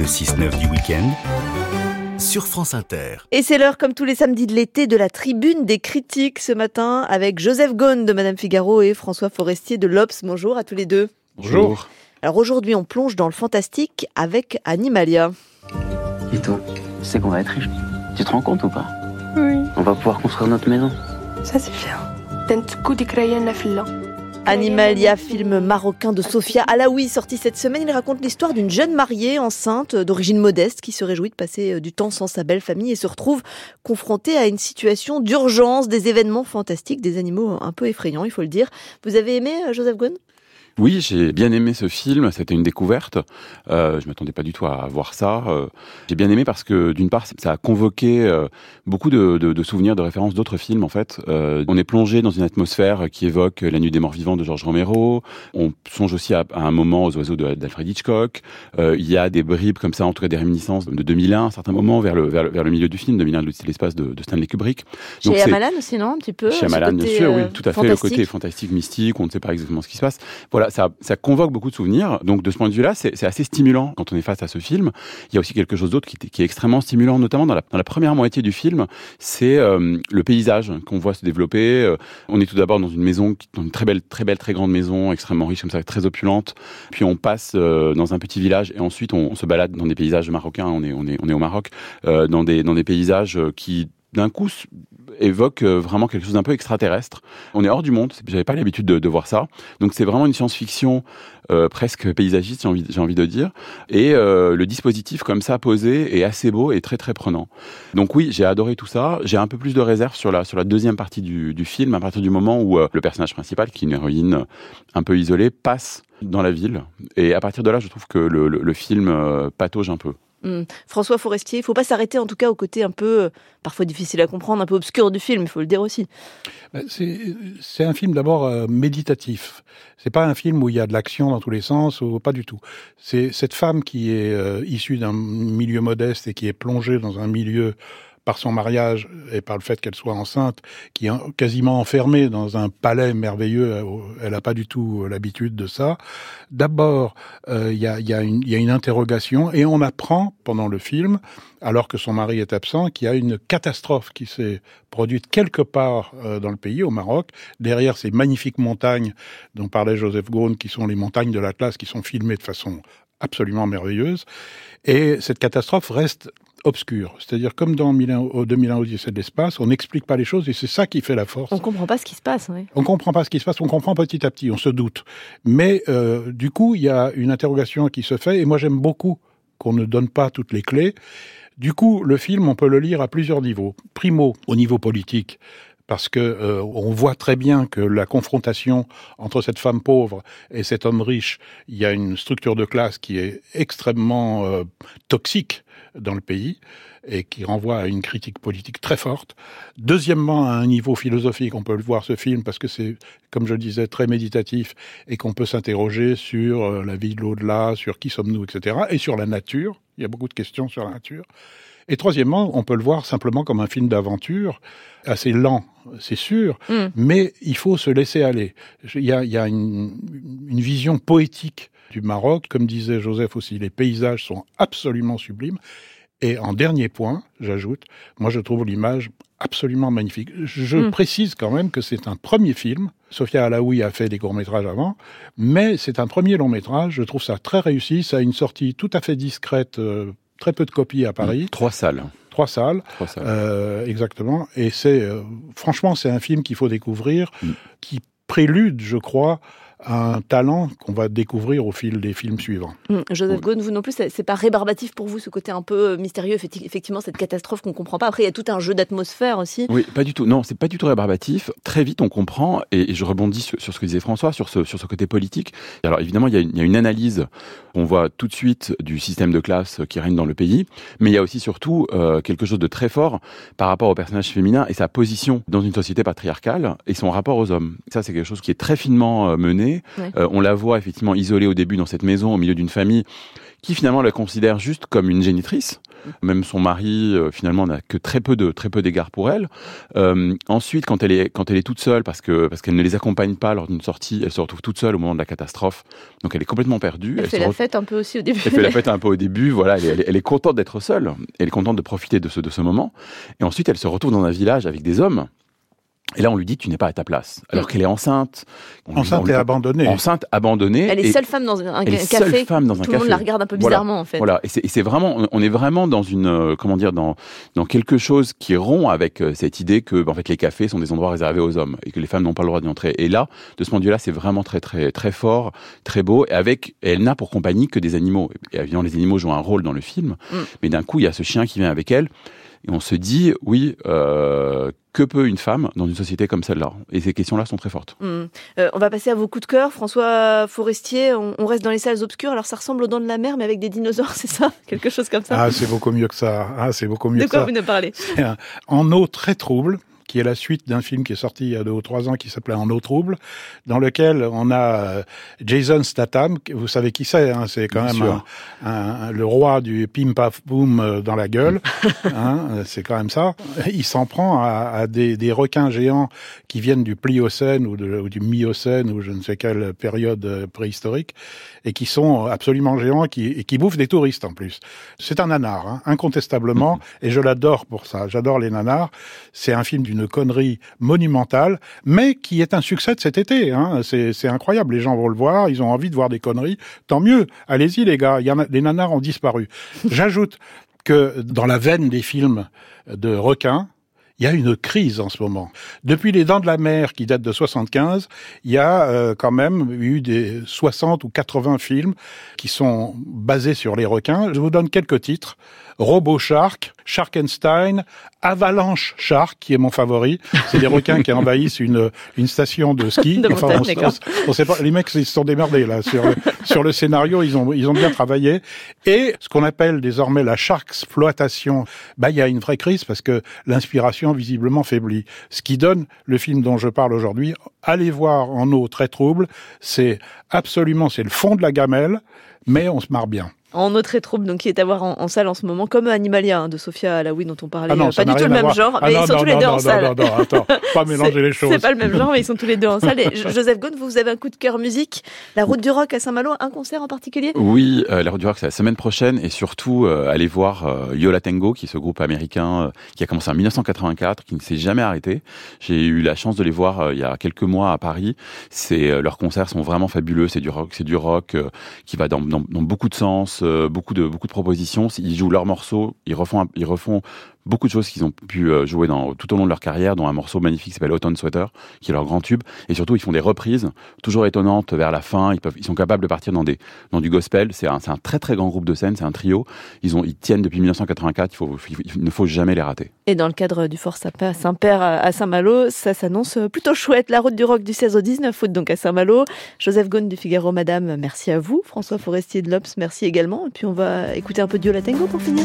Le 6-9 du week-end sur France Inter. Et c'est l'heure, comme tous les samedis de l'été, de la tribune des critiques ce matin avec Joseph Gaune de Madame Figaro et François Forestier de l'Obs. Bonjour à tous les deux. Bonjour. Alors aujourd'hui, on plonge dans le fantastique avec Animalia. Et toi, tu sais qu'on va être riche. Tu te rends compte ou pas Oui. On va pouvoir construire notre maison. Ça c'est bien. Animalia, film marocain de Sofia Alaoui, sorti cette semaine, il raconte l'histoire d'une jeune mariée enceinte d'origine modeste qui se réjouit de passer euh, du temps sans sa belle famille et se retrouve confrontée à une situation d'urgence, des événements fantastiques, des animaux un peu effrayants, il faut le dire. Vous avez aimé euh, Joseph Ghosn oui, j'ai bien aimé ce film. C'était une découverte. Euh, je m'attendais pas du tout à voir ça. Euh, j'ai bien aimé parce que d'une part, ça a convoqué euh, beaucoup de, de, de, souvenirs, de références d'autres films. En fait, euh, on est plongé dans une atmosphère qui évoque La Nuit des Morts Vivants de Georges Romero. On songe aussi à, à un moment aux oiseaux d'Alfred Hitchcock. Euh, il y a des bribes comme ça, en tout cas des réminiscences de 2001 à un certain moment vers le vers le, vers le milieu du film. 2001, c'est l'espace de, de, Stanley Kubrick. Donc Chez Amalan aussi, non, un petit peu. Chez Amalan, bien sûr, oui, tout à fait. Le côté fantastique, mystique, on ne sait pas exactement ce qui se passe. Voilà, ça, convoque beaucoup de souvenirs. Donc de ce point de vue-là, c'est assez stimulant quand on est face à ce film. Il y a aussi quelque chose d'autre qui, est extrêmement stimulant, notamment dans la, première moitié du film. C'est euh, le paysage qu'on voit se développer. Euh, on est tout d'abord dans une maison, dans une très belle, très belle, très grande maison, extrêmement riche comme ça, très opulente. Puis on passe euh, dans un petit village et ensuite on, se balade dans des paysages marocains. On est, au Maroc, dans des, dans des paysages qui d'un coup évoque vraiment quelque chose d'un peu extraterrestre. On est hors du monde, j'avais pas l'habitude de, voir ça. Donc c'est vraiment une science-fiction euh, presque paysagiste, j'ai envie, de dire. Et euh, le dispositif comme ça posé est assez beau et très très prenant. Donc oui, j'ai adoré tout ça. J'ai un peu plus de réserve sur la sur la deuxième partie du, du film, à partir du moment où euh, le personnage principal, qui est une héroïne un peu isolée, passe dans la ville. Et à partir de là, je trouve que le, le, le film patauge un peu. Mmh. François Forestier, il ne faut pas s'arrêter en tout cas au côté un peu, euh, parfois difficile à comprendre, un peu obscur du film, il faut le dire aussi. C'est un film d'abord euh, méditatif. C'est pas un film où il y a de l'action dans tous les sens, ou pas du tout. C'est cette femme qui est euh, issue d'un milieu modeste et qui est plongée dans un milieu par son mariage et par le fait qu'elle soit enceinte, qui est quasiment enfermée dans un palais merveilleux. Elle n'a pas du tout l'habitude de ça. D'abord, il euh, y, a, y, a une interrogation et on apprend pendant le film, alors que son mari est absent, qu'il y a une catastrophe qui s'est produite quelque part euh, dans le pays, au Maroc, derrière ces magnifiques montagnes dont parlait Joseph Gaune, qui sont les montagnes de l'Atlas, qui sont filmées de façon absolument merveilleuse. Et cette catastrophe reste obscure. C'est-à-dire, comme dans 2001 Odyssée de l'espace, on n'explique pas les choses et c'est ça qui fait la force. On comprend pas ce qui se passe. On comprend pas ce qui se passe, on comprend petit à petit, on se doute. Mais euh, du coup, il y a une interrogation qui se fait et moi j'aime beaucoup qu'on ne donne pas toutes les clés. Du coup, le film, on peut le lire à plusieurs niveaux. Primo, au niveau politique, parce que euh, on voit très bien que la confrontation entre cette femme pauvre et cet homme riche, il y a une structure de classe qui est extrêmement euh, toxique dans le pays et qui renvoie à une critique politique très forte. Deuxièmement, à un niveau philosophique, on peut le voir ce film parce que c'est, comme je le disais, très méditatif et qu'on peut s'interroger sur euh, la vie de l'au-delà, sur qui sommes-nous, etc. et sur la nature. Il y a beaucoup de questions sur la nature. Et troisièmement, on peut le voir simplement comme un film d'aventure, assez lent, c'est sûr, mm. mais il faut se laisser aller. Il y a, il y a une, une vision poétique du Maroc. Comme disait Joseph aussi, les paysages sont absolument sublimes. Et en dernier point, j'ajoute, moi je trouve l'image absolument magnifique. Je mm. précise quand même que c'est un premier film. Sophia Alaoui a fait des courts-métrages avant, mais c'est un premier long-métrage. Je trouve ça très réussi. Ça a une sortie tout à fait discrète, euh, très peu de copies à Paris. Mmh, trois salles. Trois salles. Trois salles. Euh, exactement. Et c'est, euh, franchement, c'est un film qu'il faut découvrir, mmh. qui prélude, je crois, un talent qu'on va découvrir au fil des films suivants. Mmh, Joseph. Gaune, vous non plus, c'est pas rébarbatif pour vous ce côté un peu mystérieux, effectivement cette catastrophe qu'on comprend pas. Après, il y a tout un jeu d'atmosphère aussi. Oui, pas du tout. Non, c'est pas du tout rébarbatif. Très vite, on comprend, et, et je rebondis sur, sur, ce que disait François, sur ce, sur ce côté politique. Alors évidemment, il y, a une, il y a une analyse, on voit tout de suite du système de classe qui règne dans le pays, mais il y a aussi surtout euh, quelque chose de très fort par rapport au personnage féminin et sa position dans une société patriarcale et son rapport aux hommes. Ça, c'est quelque chose qui est très finement mené Ouais. Euh, on la voit effectivement isolée au début dans cette maison, au milieu d'une famille qui finalement la considère juste comme une génitrice. Même son mari, euh, finalement, n'a que très peu de très peu d'égards pour elle. Euh, ensuite, quand elle est quand elle est toute seule, parce que parce qu'elle ne les accompagne pas lors d'une sortie, elle se retrouve toute seule au moment de la catastrophe. Donc elle est complètement perdue. Elle, fait la fête un peu aussi au début. Elle fait la fête un peu au début. Voilà, elle, elle est contente d'être seule. Elle est contente de profiter de ce de ce moment. Et ensuite, elle se retrouve dans un village avec des hommes et là, on lui dit, tu n'es pas à ta place. Alors qu'elle est enceinte. enceinte et abandonnée. Enceinte, abandonnée. Elle est seule femme dans un, elle café. Seule femme dans un Tout le monde la regarde un peu bizarrement, en fait. Voilà. Et c'est vraiment, on est vraiment dans une, euh, comment dire, dans, dans quelque chose qui rompt avec euh, cette idée que, en fait, les cafés sont des endroits réservés aux hommes et que les femmes n'ont pas le droit d'y entrer. Et là, de ce point de vue-là, c'est vraiment très, très, très fort, très beau. Et avec, elle n'a pour compagnie que des animaux. Et évidemment, les animaux jouent un rôle dans le film. Mm. Mais d'un coup, il y a ce chien qui vient avec elle. Et on se dit, oui, euh, que peut une femme dans une société comme celle-là? Et ces questions-là sont très fortes. Hmm. Euh, on va passer à vos coups de cœur. François Forestier, on, reste dans les salles obscures. Alors ça ressemble aux dents de la mer, mais avec des dinosaures, c'est ça? Quelque chose comme ça? Ah, c'est beaucoup mieux que ça. Ah, c'est beaucoup mieux de que ça. De quoi vous nous parlez En eau très trouble qui est la suite d'un film qui est sorti il y a deux ou trois ans qui s'appelait En eau trouble, dans lequel on a euh, Jason Statham, vous savez qui c'est, hein, c'est quand même un, le roi du pim paf boom euh, dans la gueule, hein, c'est quand même ça. Il s'en prend à, à des, des, requins géants qui viennent du Pliocène ou, de, ou du Miocène ou je ne sais quelle période euh, préhistorique et qui sont absolument géants et qui, et qui bouffent des touristes en plus. C'est un nanar, hein, incontestablement, et je l'adore pour ça. J'adore les nanars. C'est un film d'une connerie monumentale, mais qui est un succès de cet été. Hein. C'est incroyable, les gens vont le voir, ils ont envie de voir des conneries. Tant mieux, allez-y les gars, il y en a, les nanars ont disparu. J'ajoute que dans la veine des films de requins, il y a une crise en ce moment. Depuis Les Dents de la Mer, qui date de 75, il y a euh, quand même eu des 60 ou 80 films qui sont basés sur les requins. Je vous donne quelques titres. Robo Shark, Sharkenstein, Avalanche Shark, qui est mon favori. C'est des requins qui envahissent une, une station de ski. enfin, on, sait pas, les mecs, ils se sont démerdés, là. Sur le, sur le scénario, ils ont, ils ont bien travaillé. Et ce qu'on appelle désormais la sharksploitation, bah, il y a une vraie crise parce que l'inspiration visiblement faiblit. Ce qui donne le film dont je parle aujourd'hui, allez voir en eau très trouble, c'est absolument, c'est le fond de la gamelle, mais on se marre bien en autre trouble, donc qui est à voir en, salle en ce moment, comme Animalia hein, de Sophia Alaoui dont on parlait. Ah euh, pas du tout le même genre, ah mais ils sont tous les deux en salle. Non, non, attends, pas mélanger les choses. C'est pas le même genre, mais ils sont tous les deux en salle. Et Joseph Gaune, vous avez un coup de cœur musique, La Route du Rock à Saint-Malo, un concert en particulier? Oui, euh, La Route du Rock c'est la semaine prochaine et surtout euh, allez voir Yola Tango, qui est ce groupe américain qui a commencé en 1984, qui ne s'est jamais arrêté. J'ai eu la chance de les voir il y a quelques mois à Paris. C'est leurs concerts sont vraiment fabuleux. C'est du rock, c'est du rock qui va dans, dans, dans beaucoup de sens, beaucoup de beaucoup de propositions. Ils jouent leurs morceaux, ils refont, ils refont beaucoup de choses qu'ils ont pu euh, jouer tout au long de leur carrière, dont un morceau magnifique qui s'appelle Autumn Sweater, qui est leur grand tube. Et surtout, ils font des reprises toujours étonnantes vers la fin. Ils, sont capables de partir dans, des, dans du gospel. C'est un, très très grand groupe de scène, c'est un trio. Ils, tiennent depuis 1984, il, il ne faut jamais les rater. Et dans le cadre du Fort Saint-Père à Saint-Malo, ça s'annonce plutôt chouette. La route du rock du 16 au 19 août, donc à Saint-Malo. Joseph Gaune du Figaro, madame, merci à vous. François Forestier de l'Obs, merci également. Et puis on va écouter un peu de Tango pour finir.